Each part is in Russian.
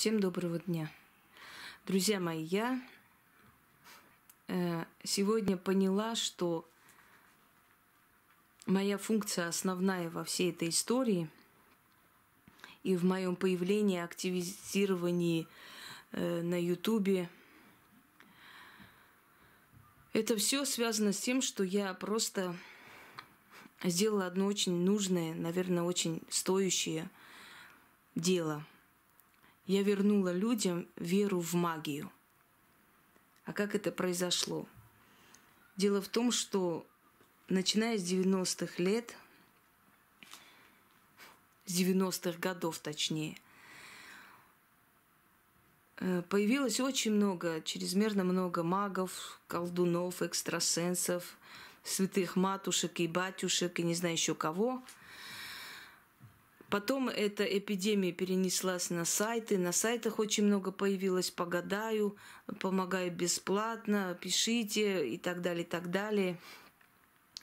Всем доброго дня. Друзья мои, я э, сегодня поняла, что моя функция основная во всей этой истории и в моем появлении, активизировании э, на Ютубе, это все связано с тем, что я просто сделала одно очень нужное, наверное, очень стоящее дело – я вернула людям веру в магию. А как это произошло? Дело в том, что начиная с 90-х лет, с 90-х годов точнее, э, появилось очень много, чрезмерно много магов, колдунов, экстрасенсов, святых матушек и батюшек и не знаю еще кого – Потом эта эпидемия перенеслась на сайты. На сайтах очень много появилось «Погадаю», «Помогаю бесплатно», «Пишите» и так далее, и так далее.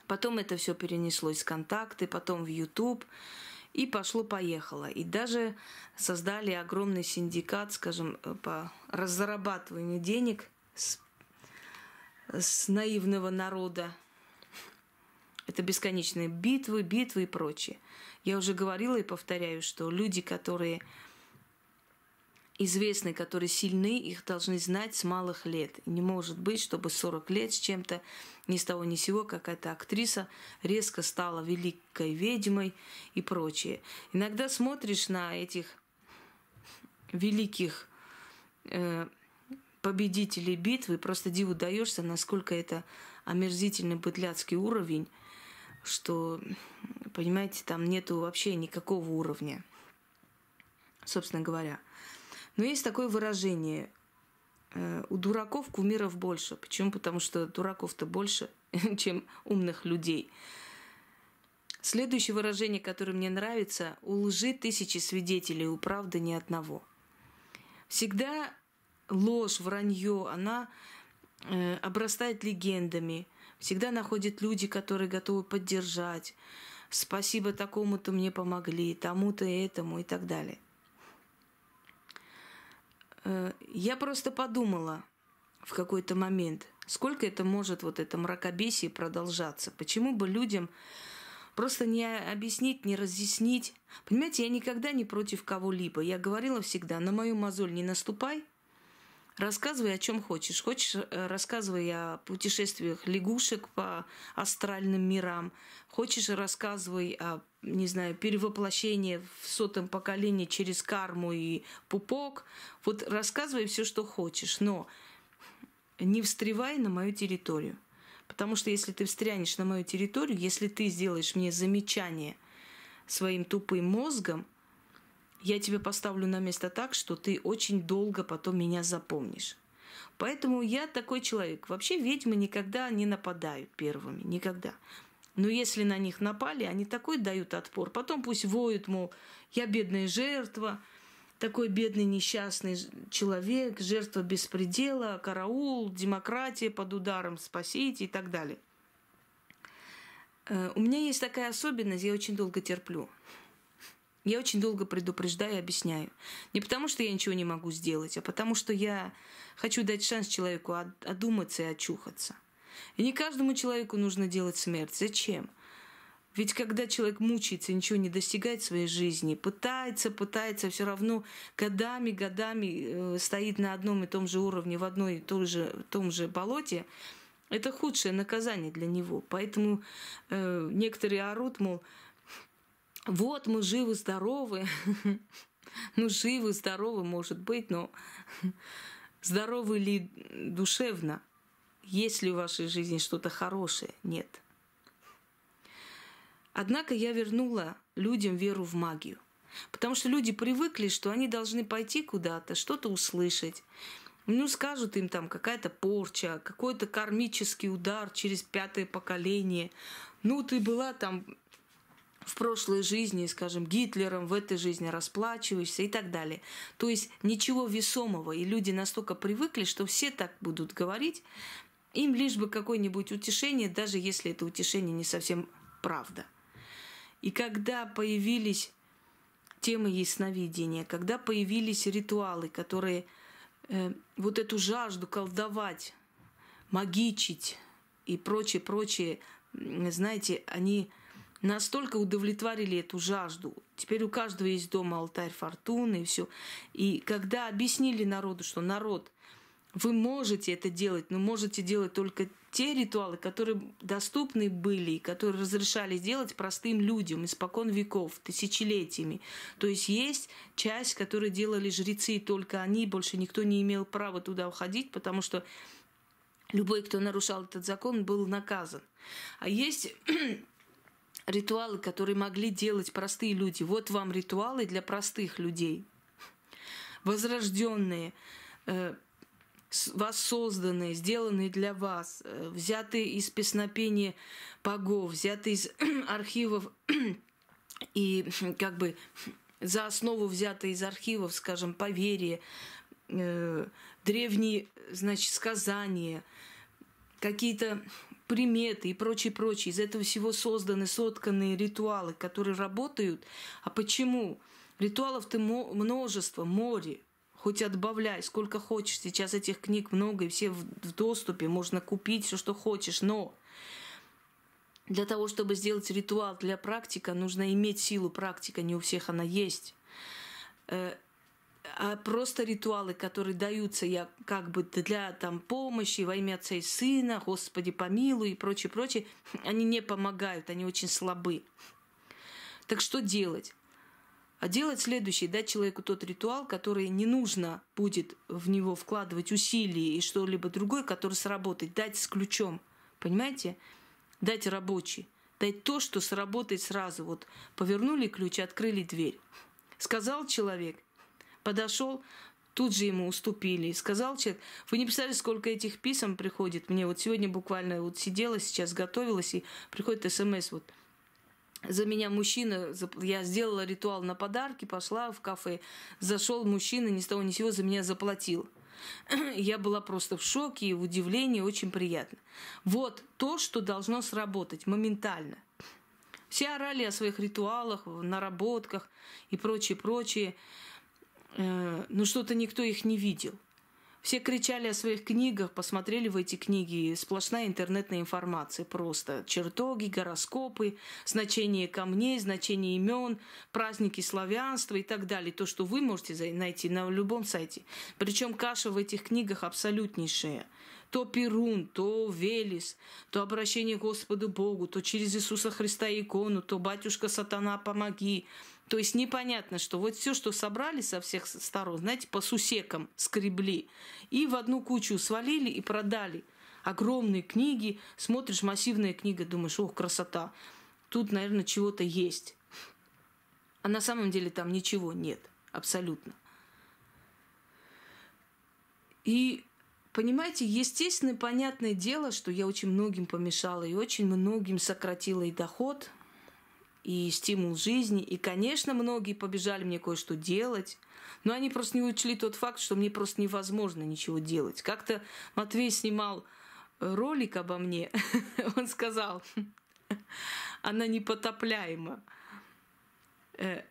Потом это все перенеслось в контакты, потом в YouTube. И пошло-поехало. И даже создали огромный синдикат, скажем, по разрабатыванию денег с, с наивного народа. Это бесконечные битвы, битвы и прочее. Я уже говорила и повторяю, что люди, которые известны, которые сильны, их должны знать с малых лет. Не может быть, чтобы 40 лет с чем-то ни с того ни с сего какая-то актриса резко стала великой ведьмой и прочее. Иногда смотришь на этих великих э, победителей битвы, просто диву даешься, насколько это омерзительный быдляцкий уровень что, понимаете, там нету вообще никакого уровня, собственно говоря. Но есть такое выражение э, у дураков кумиров больше. Почему? Потому что дураков-то больше, чем умных людей. Следующее выражение, которое мне нравится, у лжи тысячи свидетелей, у правды ни одного. Всегда ложь, вранье, она э, обрастает легендами, Всегда находят люди, которые готовы поддержать. Спасибо такому-то мне помогли, тому-то и этому и так далее. Э, я просто подумала в какой-то момент, сколько это может вот это мракобесие продолжаться. Почему бы людям просто не объяснить, не разъяснить. Понимаете, я никогда не против кого-либо. Я говорила всегда, на мою мозоль не наступай – Рассказывай о чем хочешь. Хочешь, э, рассказывай о путешествиях лягушек по астральным мирам. Хочешь, рассказывай о, не знаю, перевоплощении в сотом поколении через карму и пупок. Вот рассказывай все, что хочешь, но не встревай на мою территорию. Потому что если ты встрянешь на мою территорию, если ты сделаешь мне замечание своим тупым мозгом – я тебя поставлю на место так, что ты очень долго потом меня запомнишь. Поэтому я такой человек. Вообще ведьмы никогда не нападают первыми. Никогда. Но если на них напали, они такой дают отпор. Потом пусть воют, мол, я бедная жертва, такой бедный несчастный человек, жертва беспредела, караул, демократия под ударом, спасите и так далее. Э, у меня есть такая особенность, я очень долго терплю. Я очень долго предупреждаю и объясняю. Не потому, что я ничего не могу сделать, а потому, что я хочу дать шанс человеку одуматься и очухаться. И не каждому человеку нужно делать смерть. Зачем? Ведь когда человек мучается, ничего не достигает в своей жизни, пытается, пытается, все равно годами, годами э, стоит на одном и том же уровне, в одной и том же, том же болоте, это худшее наказание для него. Поэтому э, некоторые орут, мол, вот мы живы, здоровы. Ну, живы, здоровы, может быть, но здоровы ли душевно? Есть ли в вашей жизни что-то хорошее? Нет. Однако я вернула людям веру в магию. Потому что люди привыкли, что они должны пойти куда-то, что-то услышать. Ну, скажут им там какая-то порча, какой-то кармический удар через пятое поколение. Ну, ты была там в прошлой жизни, скажем, Гитлером, в этой жизни расплачиваешься и так далее. То есть ничего весомого. И люди настолько привыкли, что все так будут говорить, им лишь бы какое-нибудь утешение, даже если это утешение не совсем правда. И когда появились темы ясновидения, когда появились ритуалы, которые э, вот эту жажду колдовать, магичить и прочее, прочее, знаете, они настолько удовлетворили эту жажду. Теперь у каждого есть дома алтарь фортуны и все. И когда объяснили народу, что народ, вы можете это делать, но можете делать только те ритуалы, которые доступны были, и которые разрешали делать простым людям испокон веков, тысячелетиями. То есть есть часть, которую делали жрецы, и только они, больше никто не имел права туда уходить, потому что любой, кто нарушал этот закон, был наказан. А есть ритуалы, которые могли делать простые люди. Вот вам ритуалы для простых людей. Возрожденные, э, воссозданные, сделанные для вас, э, взятые из песнопения богов, взятые из архивов и как бы за основу взятые из архивов, скажем, поверья, э, древние, значит, сказания, какие-то приметы и прочее, прочее. Из этого всего созданы, сотканные ритуалы, которые работают. А почему? Ритуалов-то множество, море. Хоть отбавляй, сколько хочешь. Сейчас этих книг много, и все в доступе. Можно купить все, что хочешь. Но для того, чтобы сделать ритуал для практика, нужно иметь силу практика. Не у всех она есть э, а просто ритуалы, которые даются я как бы для там, помощи во имя Отца и Сына, Господи помилуй и прочее, прочее, они не помогают, они очень слабы. Так что делать? А делать следующее, дать человеку тот ритуал, который не нужно будет в него вкладывать усилия и что-либо другое, который сработает, дать с ключом. Понимаете? Дать рабочий. Дать то, что сработает сразу. Вот повернули ключ, открыли дверь. Сказал человек, подошел, тут же ему уступили. Сказал человек, вы не представляете, сколько этих писем приходит мне. Вот сегодня буквально вот сидела, сейчас готовилась, и приходит смс вот. За меня мужчина, я сделала ритуал на подарки, пошла в кафе, зашел мужчина, ни с того ни сего за меня заплатил. Я была просто в шоке и в удивлении, очень приятно. Вот то, что должно сработать моментально. Все орали о своих ритуалах, наработках и прочее, прочее. Э, но что-то никто их не видел. Все кричали о своих книгах, посмотрели в эти книги. Сплошная интернетная информация просто. Чертоги, гороскопы, значение камней, значение имен, праздники славянства и так далее. То, что вы можете найти на любом сайте. Причем каша в этих книгах абсолютнейшая. То Перун, то Велес, то обращение к Господу Богу, то через Иисуса Христа икону, то батюшка сатана помоги, то есть непонятно, что вот все, что собрали со всех сторон, знаете, по сусекам скребли и в одну кучу свалили и продали. Огромные книги, смотришь, массивная книга, думаешь, ох, красота. Тут, наверное, чего-то есть. А на самом деле там ничего нет, абсолютно. И Понимаете, естественно, понятное дело, что я очень многим помешала и очень многим сократила и доход, и стимул жизни. И, конечно, многие побежали мне кое-что делать, но они просто не учли тот факт, что мне просто невозможно ничего делать. Как-то Матвей снимал ролик обо мне, он сказал, она непотопляема. Э,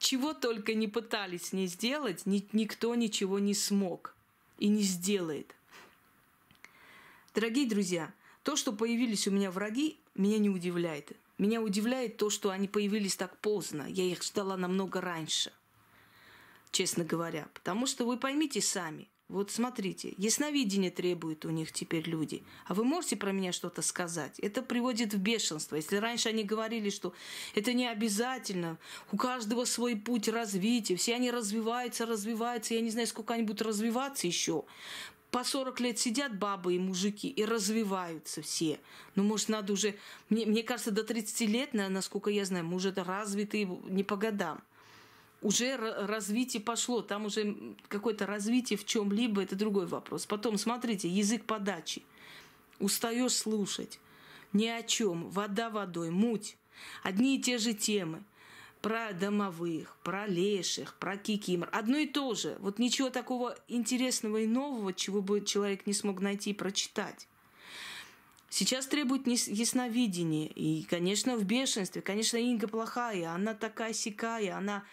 чего только не пытались с ней сделать, никто ничего не смог и не сделает. Дорогие друзья, то, что появились у меня враги, меня не удивляет. Меня удивляет то, что они появились так поздно. Я их ждала намного раньше, честно говоря. Потому что вы поймите сами. Вот смотрите, ясновидение требует у них теперь люди. А вы можете про меня что-то сказать? Это приводит в бешенство. Если раньше они говорили, что это не обязательно, у каждого свой путь развития, все они развиваются, развиваются, я не знаю, сколько они будут развиваться еще по 40 лет сидят бабы и мужики и развиваются все. Ну, может, надо уже... Мне, мне кажется, до 30 лет, насколько я знаю, мы уже развитые не по годам. Уже развитие пошло, там уже какое-то развитие в чем-либо, это другой вопрос. Потом, смотрите, язык подачи. Устаешь слушать. Ни о чем. Вода водой, муть. Одни и те же темы про домовых, про леших, про кикимор. Одно и то же. Вот ничего такого интересного и нового, чего бы человек не смог найти и прочитать. Сейчас требует ясновидения. И, конечно, в бешенстве. Конечно, Инга плохая. Она такая сякая. Она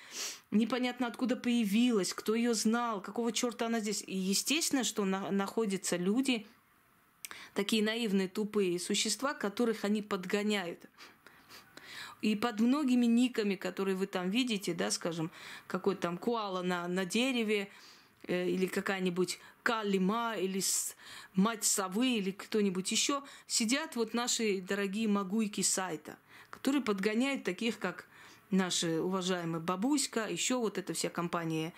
непонятно откуда появилась. Кто ее знал. Какого черта она здесь. И естественно, что на, находятся люди, такие наивные, тупые существа, которых они подгоняют. И под многими никами, которые вы там видите, да, скажем, какой там куала на, на дереве, э, или какая-нибудь Калима, или мать совы, или кто-нибудь еще, сидят вот наши дорогие магуйки сайта, которые подгоняют таких, как наши уважаемые бабуська, еще вот эта вся компания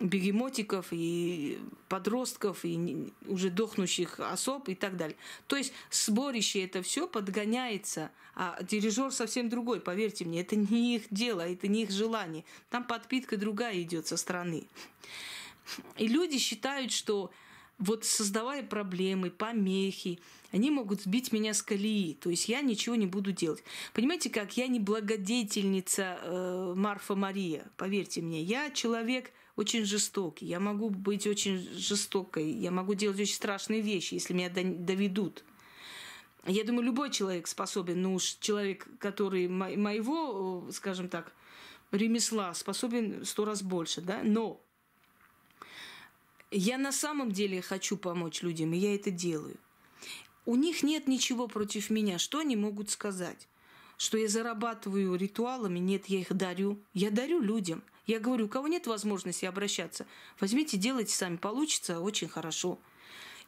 бегемотиков и подростков, и уже дохнущих особ и так далее. То есть сборище это все подгоняется, а дирижер совсем другой, поверьте мне, это не их дело, это не их желание. Там подпитка другая идет со стороны. И люди считают, что вот создавая проблемы, помехи, они могут сбить меня с колеи. То есть я ничего не буду делать. Понимаете как? Я не благодетельница э, Марфа Мария, поверьте мне. Я человек очень жестокий. Я могу быть очень жестокой. Я могу делать очень страшные вещи, если меня доведут. Я думаю, любой человек способен, ну уж человек, который моего, скажем так, ремесла, способен сто раз больше, да, но я на самом деле хочу помочь людям, и я это делаю. У них нет ничего против меня. Что они могут сказать? Что я зарабатываю ритуалами? Нет, я их дарю. Я дарю людям. Я говорю, у кого нет возможности обращаться, возьмите, делайте сами. Получится очень хорошо.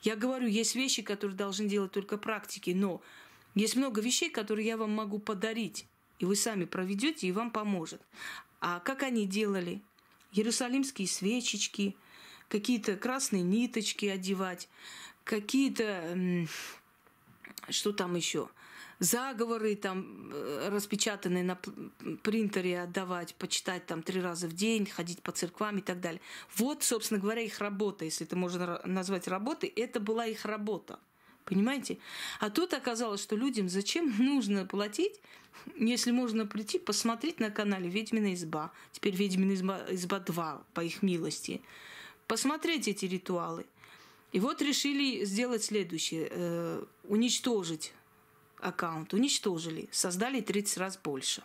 Я говорю, есть вещи, которые должны делать только практики, но есть много вещей, которые я вам могу подарить. И вы сами проведете, и вам поможет. А как они делали? Иерусалимские свечечки, какие-то красные ниточки одевать, какие-то что там еще? Заговоры там э, распечатанные на принтере отдавать, почитать там три раза в день, ходить по церквам и так далее. Вот, собственно говоря, их работа, если это можно назвать работой, это была их работа. Понимаете? А тут оказалось, что людям зачем нужно платить, если можно прийти, посмотреть на канале «Ведьмина изба». Теперь «Ведьмина изба, изба 2», по их милости. Посмотреть эти ритуалы. И вот решили сделать следующее. Э, уничтожить аккаунт. Уничтожили. Создали 30 раз больше.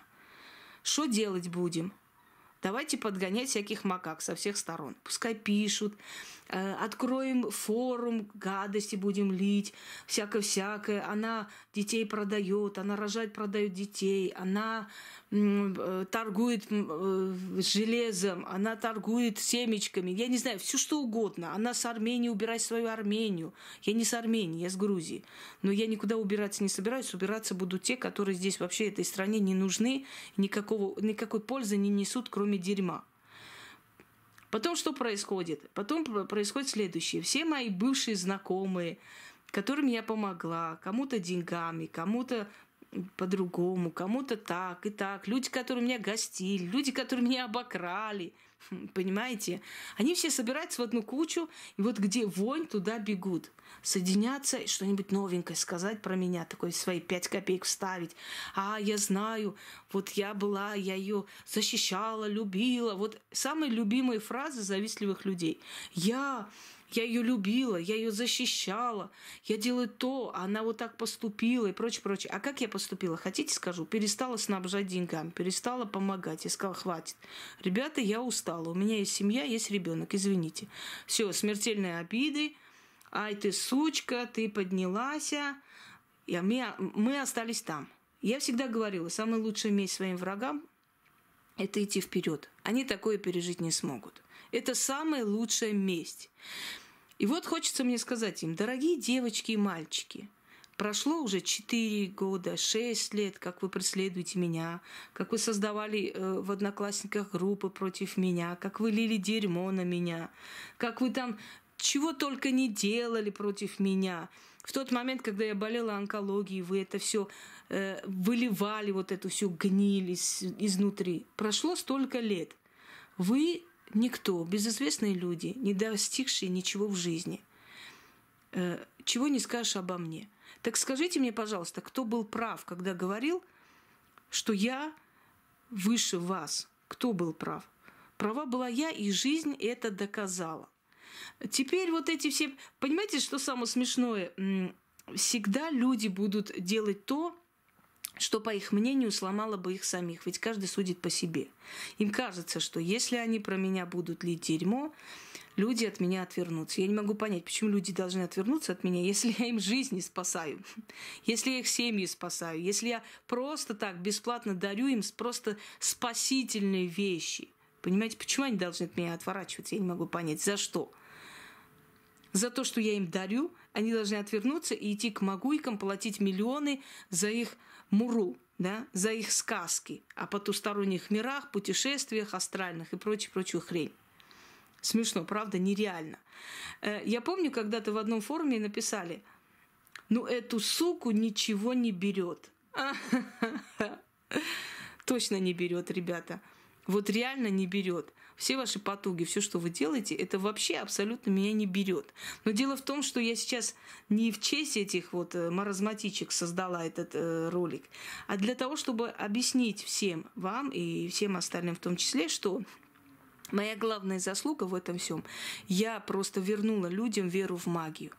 Что делать будем? Давайте подгонять всяких макак со всех сторон. Пускай пишут, Э, откроем форум, гадости будем лить, всякое-всякое. Она детей продает, она рожает, продает детей, она э, торгует э, железом, она торгует семечками, я не знаю, все что угодно. Она с Армении убирает свою Армению. Я не с Армении, я с Грузии. Но я никуда убираться не собираюсь. Убираться будут те, которые здесь вообще этой стране не нужны, никакого, никакой пользы не несут, кроме дерьма. Потом что происходит? Потом происходит следующее. Все мои бывшие знакомые, которым я помогла, кому-то деньгами, кому-то по-другому, кому-то так и так. Люди, которые меня гостили, люди, которые меня обокрали – Понимаете? Они все собираются в одну кучу, и вот где вонь, туда бегут. Соединяться, что-нибудь новенькое сказать про меня, такой свои пять копеек вставить. А, я знаю, вот я была, я ее защищала, любила. Вот самые любимые фразы завистливых людей. Я я ее любила, я ее защищала, я делаю то, а она вот так поступила и прочее, прочее. А как я поступила? Хотите, скажу? Перестала снабжать деньгами, перестала помогать. Я сказала, хватит. Ребята, я устала. У меня есть семья, есть ребенок, извините. Все, смертельные обиды. Ай, ты сучка, ты поднялась. И мы, мы остались там. Я всегда говорила, самая лучшая месть своим врагам – это идти вперед. Они такое пережить не смогут. Это самая лучшая месть. И вот хочется мне сказать им, дорогие девочки и мальчики, прошло уже 4 года, 6 лет, как вы преследуете меня, как вы создавали э, в одноклассниках группы против меня, как вы лили дерьмо на меня, как вы там чего только не делали против меня. В тот момент, когда я болела онкологией, вы это все э, выливали, вот эту всю гниль из, изнутри. Прошло столько лет. Вы Никто, безызвестные люди, не достигшие ничего в жизни. Э, чего не скажешь обо мне. Так скажите мне, пожалуйста, кто был прав, когда говорил, что я выше вас? Кто был прав? Права была я, и жизнь это доказала. Теперь вот эти все... Понимаете, что самое смешное? всегда люди будут делать то, что, по их мнению, сломало бы их самих. Ведь каждый судит по себе. Им кажется, что если они про меня будут лить дерьмо, люди от меня отвернутся. Я не могу понять, почему люди должны отвернуться от меня, если я им жизни спасаю, если я их семьи спасаю, если я просто так бесплатно дарю им просто спасительные вещи. Понимаете, почему они должны от меня отворачиваться? Я не могу понять, за что. За то, что я им дарю, они должны отвернуться и идти к могуйкам, платить миллионы за их муру, да, за их сказки о потусторонних мирах, путешествиях астральных и прочую-прочую хрень. Смешно, правда, нереально. Э, я помню, когда-то в одном форуме написали, ну эту суку ничего не берет. Точно не берет, ребята. Вот реально не берет все ваши потуги, все, что вы делаете, это вообще абсолютно меня не берет. Но дело в том, что я сейчас не в честь этих вот э, маразматичек создала этот э, ролик, а для того, чтобы объяснить всем вам и всем остальным в том числе, что Моя главная заслуга в этом всем, я просто вернула людям веру в магию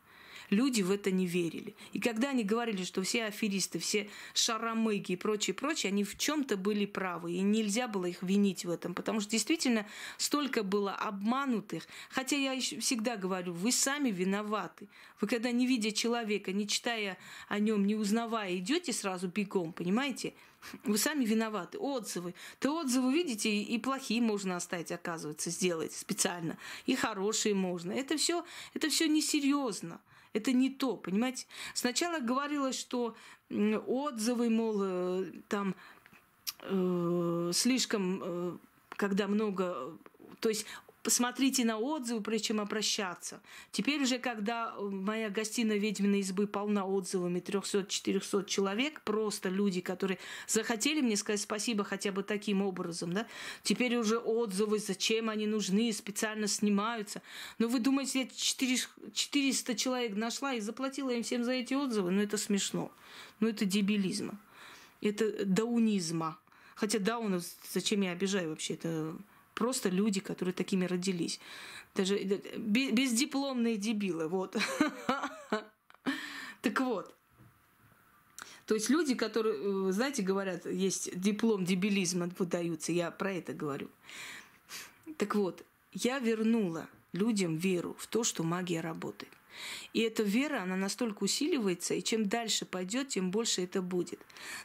люди в это не верили. И когда они говорили, что все аферисты, все шаромыги и прочее, прочее, они в чем-то были правы, и нельзя было их винить в этом, потому что действительно столько было обманутых. Хотя я всегда говорю, вы сами виноваты. Вы когда не видя человека, не читая о нем, не узнавая, идете сразу бегом, понимаете? Вы сами виноваты. Отзывы. Ты отзывы видите, и плохие можно оставить, оказывается, сделать специально. И хорошие можно. Это все, это все несерьезно. Это не то, понимаете? Сначала говорилось, что отзывы, мол, э, там э, слишком, э, когда много, то есть посмотрите на отзывы, прежде чем обращаться. Теперь уже, когда моя гостиная ведьминой избы полна отзывами 300-400 человек, просто люди, которые захотели мне сказать спасибо хотя бы таким образом, да, теперь уже отзывы, зачем они нужны, специально снимаются. Но вы думаете, я 400 человек нашла и заплатила им всем за эти отзывы? Ну, это смешно. Ну, это дебилизм. Это даунизма. Хотя даун, зачем я обижаю вообще? Это просто люди, которые такими родились. Даже э, бездипломные дебилы, вот. Так вот. То есть люди, которые, э, знаете, говорят, есть диплом дебилизма выдаются, я про это говорю. Так вот, я вернула людям веру в то, что магия работает. И эта вера, она настолько усиливается, и чем дальше пойдет, тем больше это будет.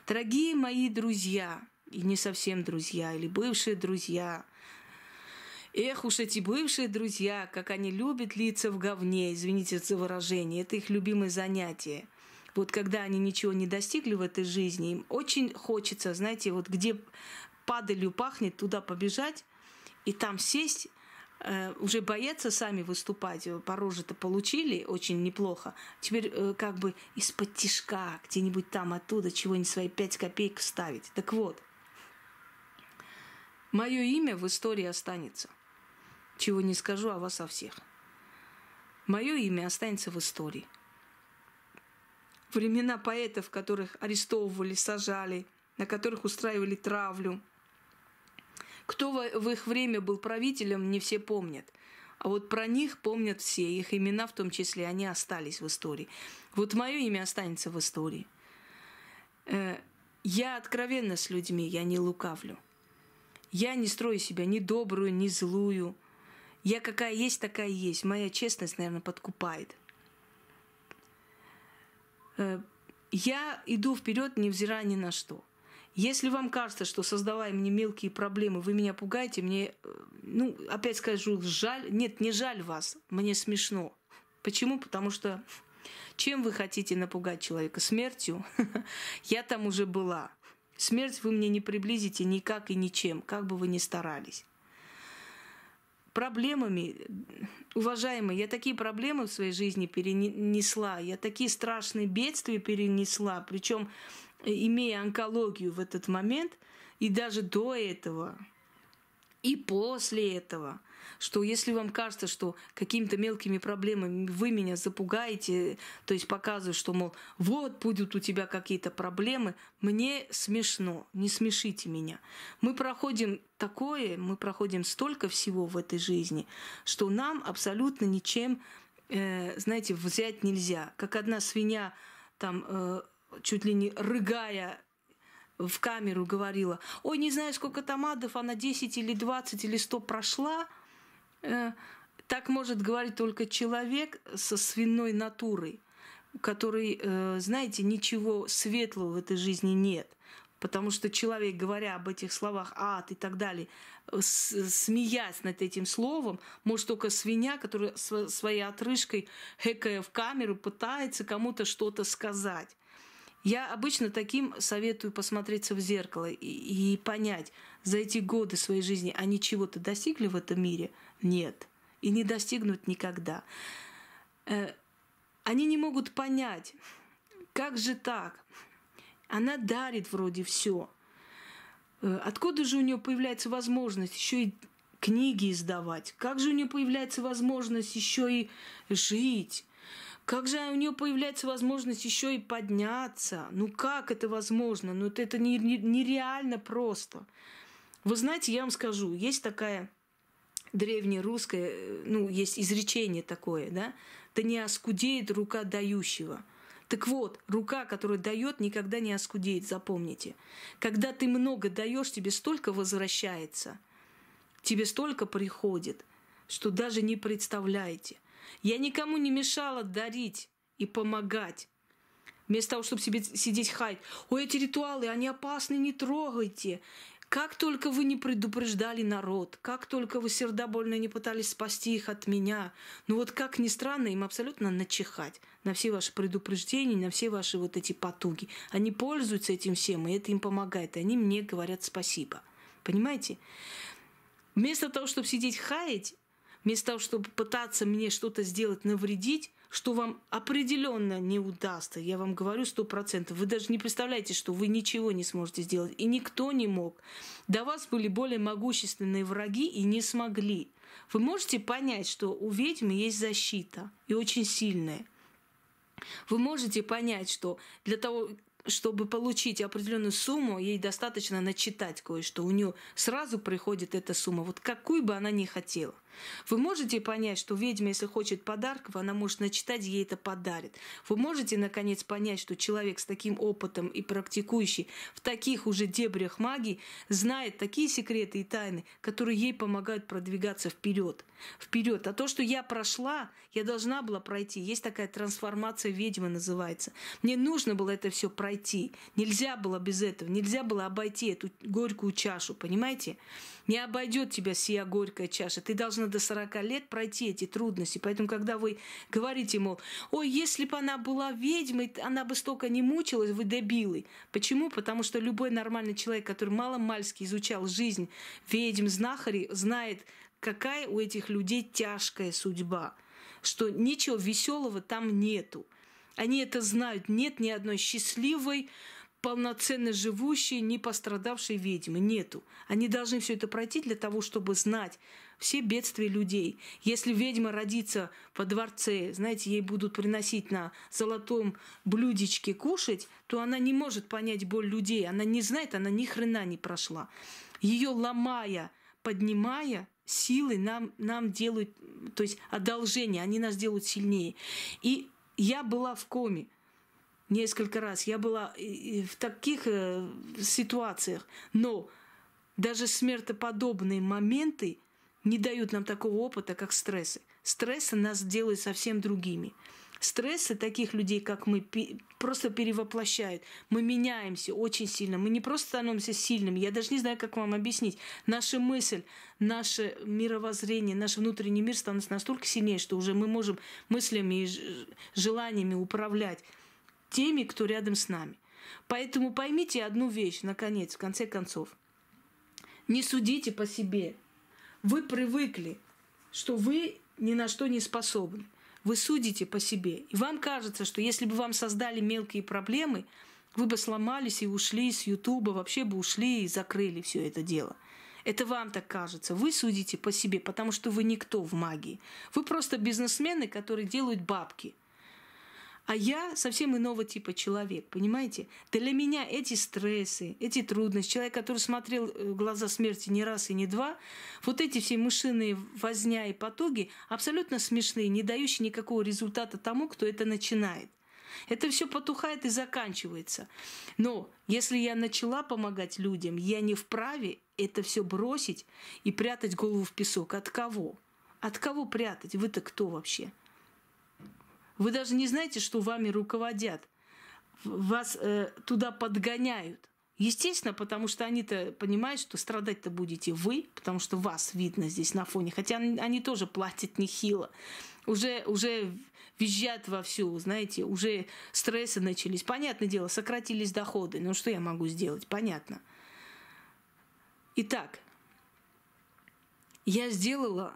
Дорогие мои друзья, и не совсем друзья, или бывшие друзья, Эх уж эти бывшие друзья, как они любят литься в говне, извините за выражение, это их любимое занятие. Вот когда они ничего не достигли в этой жизни, им очень хочется, знаете, вот где падалью пахнет, туда побежать и там сесть, э, уже боятся сами выступать, по роже-то получили очень неплохо. Теперь э, как бы из-под тишка, где-нибудь там оттуда чего-нибудь свои пять копеек ставить. Так вот, мое имя в истории останется чего не скажу о вас о всех. Мое имя останется в истории. Времена поэтов, которых арестовывали, сажали, на которых устраивали травлю. Кто в их время был правителем, не все помнят. А вот про них помнят все, их имена в том числе, они остались в истории. Вот мое имя останется в истории. Э, я откровенна с людьми, я не лукавлю. Я не строю себя ни добрую, ни злую. Я какая есть, такая есть. Моя честность, наверное, подкупает. Э, я иду вперед, невзирая ни на что. Если вам кажется, что создавая мне мелкие проблемы, вы меня пугаете, мне, э, ну, опять скажу, жаль. Нет, не жаль вас, мне смешно. Почему? Потому что чем вы хотите напугать человека? Смертью? Я там уже была. Смерть вы мне не приблизите никак и ничем, как бы вы ни старались проблемами, уважаемые, я такие проблемы в своей жизни перенесла, я такие страшные бедствия перенесла, причем э, имея онкологию в этот момент, и даже до этого, и после этого – что если вам кажется, что какими-то мелкими проблемами вы меня запугаете, то есть показываю, что, мол, вот будут у тебя какие-то проблемы, мне смешно, не смешите меня. Мы проходим такое, мы проходим столько всего в этой жизни, что нам абсолютно ничем, э, знаете, взять нельзя. Как одна свинья там э, чуть ли не рыгая в камеру говорила, ой, не знаю, сколько там адов, она 10 или 20 или 100 прошла. Э, так может говорить только человек со свиной натурой, который, э, знаете, ничего светлого в этой жизни нет. Потому что человек, говоря об этих словах ад и так далее, смеясь над этим словом, может только свинья, которая своей отрыжкой, хэкая в камеру, пытается кому-то что-то сказать. Я обычно таким советую посмотреться в зеркало и, и понять, за эти годы своей жизни они чего-то достигли в этом мире? Нет. И не достигнут никогда. Э, они не могут понять, как же так? Она дарит вроде все. Э, откуда же у нее появляется возможность еще и книги издавать? Как же у нее появляется возможность еще и жить? Как же у нее появляется возможность еще и подняться? Ну как это возможно? Ну это нереально просто. Вы знаете, я вам скажу, есть такая древнерусская, э, ну, есть изречение такое, да? Да не оскудеет рука дающего. Так вот, рука, которая дает, никогда не оскудеет, запомните. Когда ты много даешь, тебе столько возвращается, тебе столько приходит, что даже не представляете. Я никому не мешала дарить и помогать. Вместо того, чтобы себе сидеть хаять. Ой, эти ритуалы, они опасны, не трогайте. Как только вы не предупреждали народ, как только вы сердобольно не пытались спасти их от меня, ну вот как ни странно, им абсолютно начихать на все ваши предупреждения, на все ваши вот эти потуги. Они пользуются этим всем, и это им помогает, и они мне говорят спасибо. Понимаете? Вместо того, чтобы сидеть хаять, вместо того, чтобы пытаться мне что-то сделать, навредить, что вам определенно не удастся, я вам говорю сто процентов. Вы даже не представляете, что вы ничего не сможете сделать. И никто не мог. До вас были более могущественные враги и не смогли. Вы можете понять, что у ведьмы есть защита, и очень сильная. Вы можете понять, что для того, чтобы получить определенную сумму, ей достаточно начитать кое-что. У нее сразу приходит эта сумма, вот какую бы она ни хотела. Вы можете понять, что ведьма, если хочет подарков, она может начитать, ей это подарит. Вы можете, наконец, понять, что человек с таким опытом и практикующий в таких уже дебрях магии знает такие секреты и тайны, которые ей помогают продвигаться вперед. Вперед. А то, что я прошла, я должна была пройти. Есть такая трансформация ведьмы называется. Мне нужно было это все пройти. Нельзя было без этого. Нельзя было обойти эту горькую чашу, понимаете? Не обойдет тебя сия горькая чаша. Ты должна до 40 лет пройти эти трудности. Поэтому, когда вы говорите, мол, ой, если бы она была ведьмой, она бы столько не мучилась, вы дебилы. Почему? Потому что любой нормальный человек, который мало-мальски изучал жизнь ведьм, знахарей, знает, какая у этих людей тяжкая судьба. Что ничего веселого там нету. Они это знают. Нет ни одной счастливой, полноценно живущей, не пострадавшей ведьмы. Нету. Они должны все это пройти для того, чтобы знать все бедствия людей. Если ведьма родится во дворце, знаете, ей будут приносить на золотом блюдечке кушать, то она не может понять боль людей. Она не знает, она ни хрена не прошла. Ее ломая, поднимая, силы нам, нам делают, то есть одолжение, они нас делают сильнее. И я была в коме несколько раз. Я была в таких э, ситуациях. Но даже смертоподобные моменты не дают нам такого опыта, как стрессы. Стрессы нас делают совсем другими. Стрессы таких людей, как мы, просто перевоплощают. Мы меняемся очень сильно. Мы не просто становимся сильными. Я даже не знаю, как вам объяснить. Наша мысль, наше мировоззрение, наш внутренний мир становится настолько сильнее, что уже мы можем мыслями и желаниями управлять теми, кто рядом с нами. Поэтому поймите одну вещь, наконец, в конце концов. Не судите по себе. Вы привыкли, что вы ни на что не способны. Вы судите по себе. И вам кажется, что если бы вам создали мелкие проблемы, вы бы сломались и ушли с Ютуба, вообще бы ушли и закрыли все это дело. Это вам так кажется. Вы судите по себе, потому что вы никто в магии. Вы просто бизнесмены, которые делают бабки – а я совсем иного типа человек, понимаете? Для меня эти стрессы, эти трудности, человек, который смотрел э, глаза смерти не раз и не два, вот эти все мышиные возня и потуги абсолютно смешные, не дающие никакого результата тому, кто это начинает. Это все потухает и заканчивается. Но если я начала помогать людям, я не вправе это все бросить и прятать голову в песок. От кого? От кого прятать? Вы-то кто вообще? Вы даже не знаете, что вами руководят. Вас э, туда подгоняют. Естественно, потому что они-то понимают, что страдать-то будете вы, потому что вас видно здесь на фоне. Хотя они тоже платят нехило. Уже, уже визжат вовсю, знаете, уже стрессы начались. Понятное дело, сократились доходы. Ну что я могу сделать? Понятно. Итак, я сделала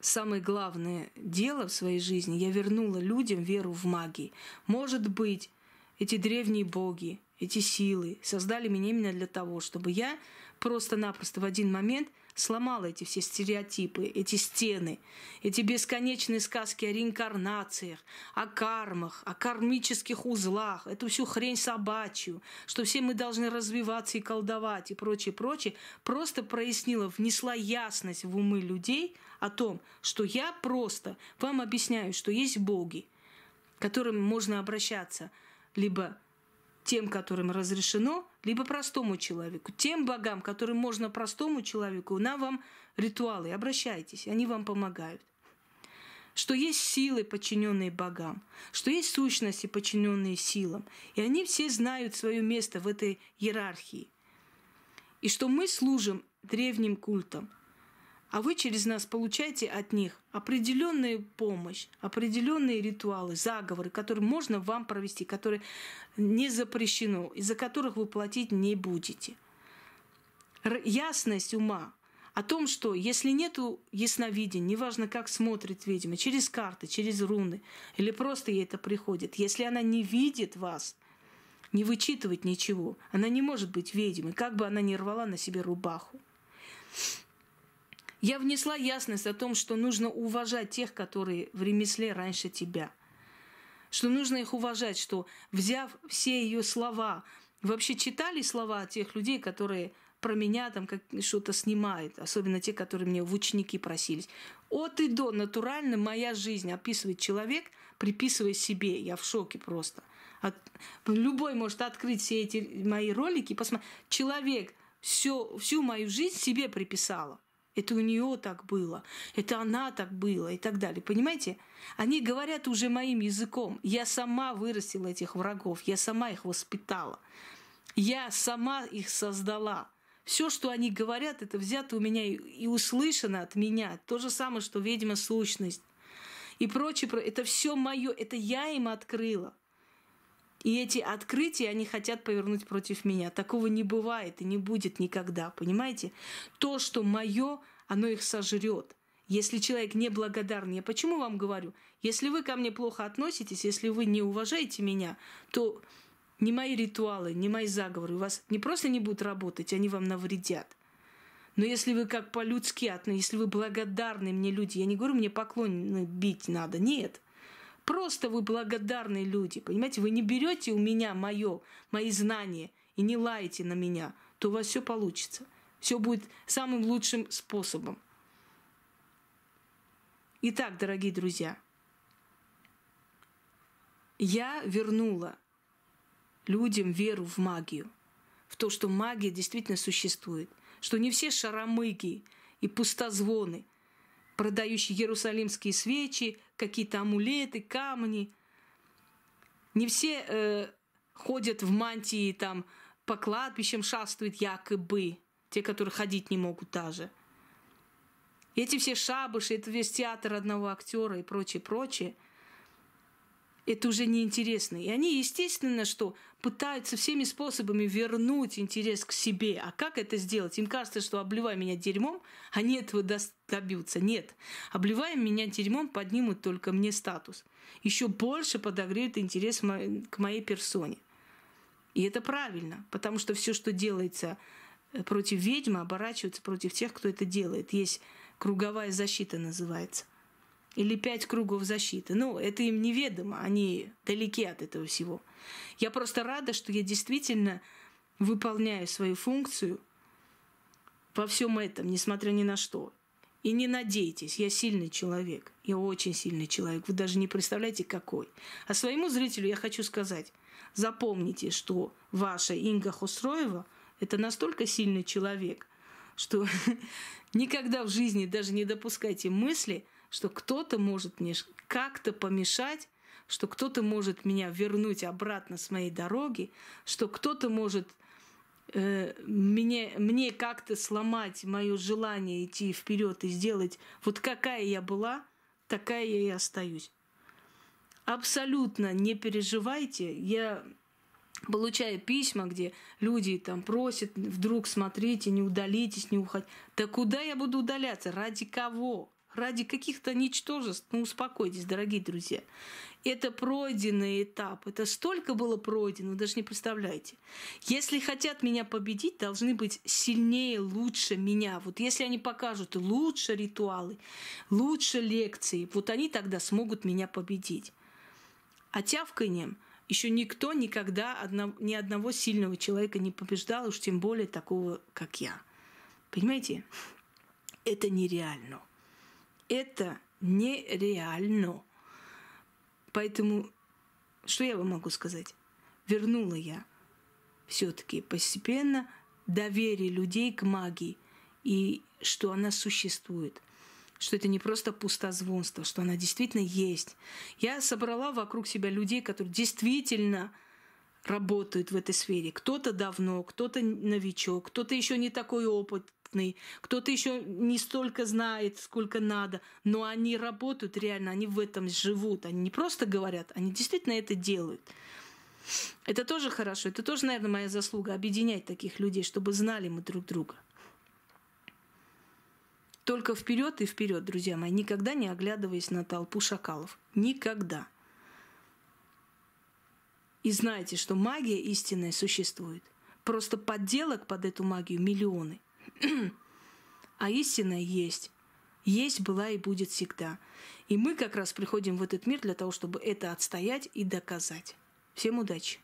самое главное дело в своей жизни. Я вернула людям веру в магии. Может быть, эти древние боги, эти силы создали меня именно для того, чтобы я просто-напросто в один момент сломала эти все стереотипы, эти стены, эти бесконечные сказки о реинкарнациях, о кармах, о кармических узлах, эту всю хрень собачью, что все мы должны развиваться и колдовать и прочее, прочее, просто прояснила, внесла ясность в умы людей о том, что я просто вам объясняю, что есть боги, к которым можно обращаться либо тем, которым разрешено, либо простому человеку. Тем богам, которым можно простому человеку, на вам ритуалы, обращайтесь, они вам помогают. Что есть силы, подчиненные богам, что есть сущности, подчиненные силам. И они все знают свое место в этой иерархии. И что мы служим древним культам – а вы через нас получаете от них определенную помощь, определенные ритуалы, заговоры, которые можно вам провести, которые не запрещено, из-за которых вы платить не будете. Ясность ума о том, что если нет ясновидения, неважно, как смотрит ведьма, через карты, через руны, или просто ей это приходит, если она не видит вас, не вычитывает ничего, она не может быть ведьмой, как бы она ни рвала на себе рубаху. Я внесла ясность о том, что нужно уважать тех, которые в ремесле раньше тебя. Что нужно их уважать, что взяв все ее слова, вообще читали слова тех людей, которые про меня там как что-то снимают, особенно те, которые мне в ученики просились. От и до натурально моя жизнь описывает человек, приписывая себе. Я в шоке просто. От, любой может открыть все эти мои ролики и посмотреть. Человек всю, всю мою жизнь себе приписала. Это у нее так было, это она так было и так далее. Понимаете? Они говорят уже моим языком. Я сама вырастила этих врагов, я сама их воспитала. Я сама их создала. Все, что они говорят, это взято у меня и услышано от меня. То же самое, что ведьма сущность и прочее. Это все мое, это я им открыла. И эти открытия они хотят повернуть против меня. Такого не бывает и не будет никогда, понимаете? То, что мое, оно их сожрет. Если человек не благодарный, я почему вам говорю? Если вы ко мне плохо относитесь, если вы не уважаете меня, то ни мои ритуалы, ни мои заговоры у вас не просто не будут работать, они вам навредят. Но если вы как по-людски если вы благодарны мне люди, я не говорю, мне поклон бить надо, нет – Просто вы благодарные люди, понимаете? Вы не берете у меня мое, мои знания и не лаете на меня, то у вас все получится. Все будет самым лучшим способом. Итак, дорогие друзья, я вернула людям веру в магию, в то, что магия действительно существует, что не все шаромыги и пустозвоны – продающий иерусалимские свечи, какие-то амулеты, камни. Не все э, ходят в мантии там по кладбищам шастают якобы, те, которые ходить не могут даже. эти все шабыши, это весь театр одного актера и прочее, прочее – это уже неинтересно. И они, естественно, что пытаются всеми способами вернуть интерес к себе. А как это сделать? Им кажется, что обливая меня дерьмом, они этого добьются. Нет. Обливая меня дерьмом, поднимут только мне статус. Еще больше подогреют интерес к моей персоне. И это правильно, потому что все, что делается э, против ведьмы, оборачивается против тех, кто это делает. Есть круговая защита называется или пять кругов защиты. Ну, это им неведомо, они далеки от этого всего. Я просто рада, что я действительно выполняю свою функцию во всем этом, несмотря ни на что. И не надейтесь, я сильный человек. Я очень сильный человек. Вы даже не представляете, какой. А своему зрителю я хочу сказать, запомните, что ваша Инга Хусроева – это настолько сильный человек, что никогда в жизни даже не допускайте мысли, что кто-то может мне как-то помешать, что кто-то может меня вернуть обратно с моей дороги, что кто-то может э, мне, мне как-то сломать мое желание идти вперед и сделать вот какая я была, такая я и остаюсь. Абсолютно не переживайте. Я получаю письма, где люди там просят, вдруг смотрите, не удалитесь, не уходите. Да куда я буду удаляться? Ради кого? Ради каких-то ничтожеств? Ну, успокойтесь, дорогие друзья. Это пройденный этап. Это столько было пройдено, вы даже не представляете. Если хотят меня победить, должны быть сильнее, лучше меня. Вот если они покажут лучше ритуалы, лучше лекции, вот они тогда смогут меня победить. А тявканьем еще никто никогда одно, ни одного сильного человека не побеждал, уж тем более такого, как я. Понимаете? Это нереально. Это нереально. Поэтому, что я вам могу сказать? Вернула я все-таки постепенно доверие людей к магии и что она существует что это не просто пустозвонство, что она действительно есть. Я собрала вокруг себя людей, которые действительно работают в этой сфере. Кто-то давно, кто-то новичок, кто-то еще не такой опыт, опытный, кто-то еще не столько знает, сколько надо, но они работают реально, они в этом живут, они не просто говорят, они действительно это делают. Это тоже хорошо, это тоже, наверное, моя заслуга объединять таких людей, чтобы знали мы друг друга. Только вперед и вперед, друзья мои, никогда не оглядываясь на толпу шакалов. Никогда. И знайте, что магия истинная существует. Просто подделок под эту магию миллионы – а истина есть. Есть, была и будет всегда. И мы как раз приходим в этот мир для того, чтобы это отстоять и доказать. Всем удачи!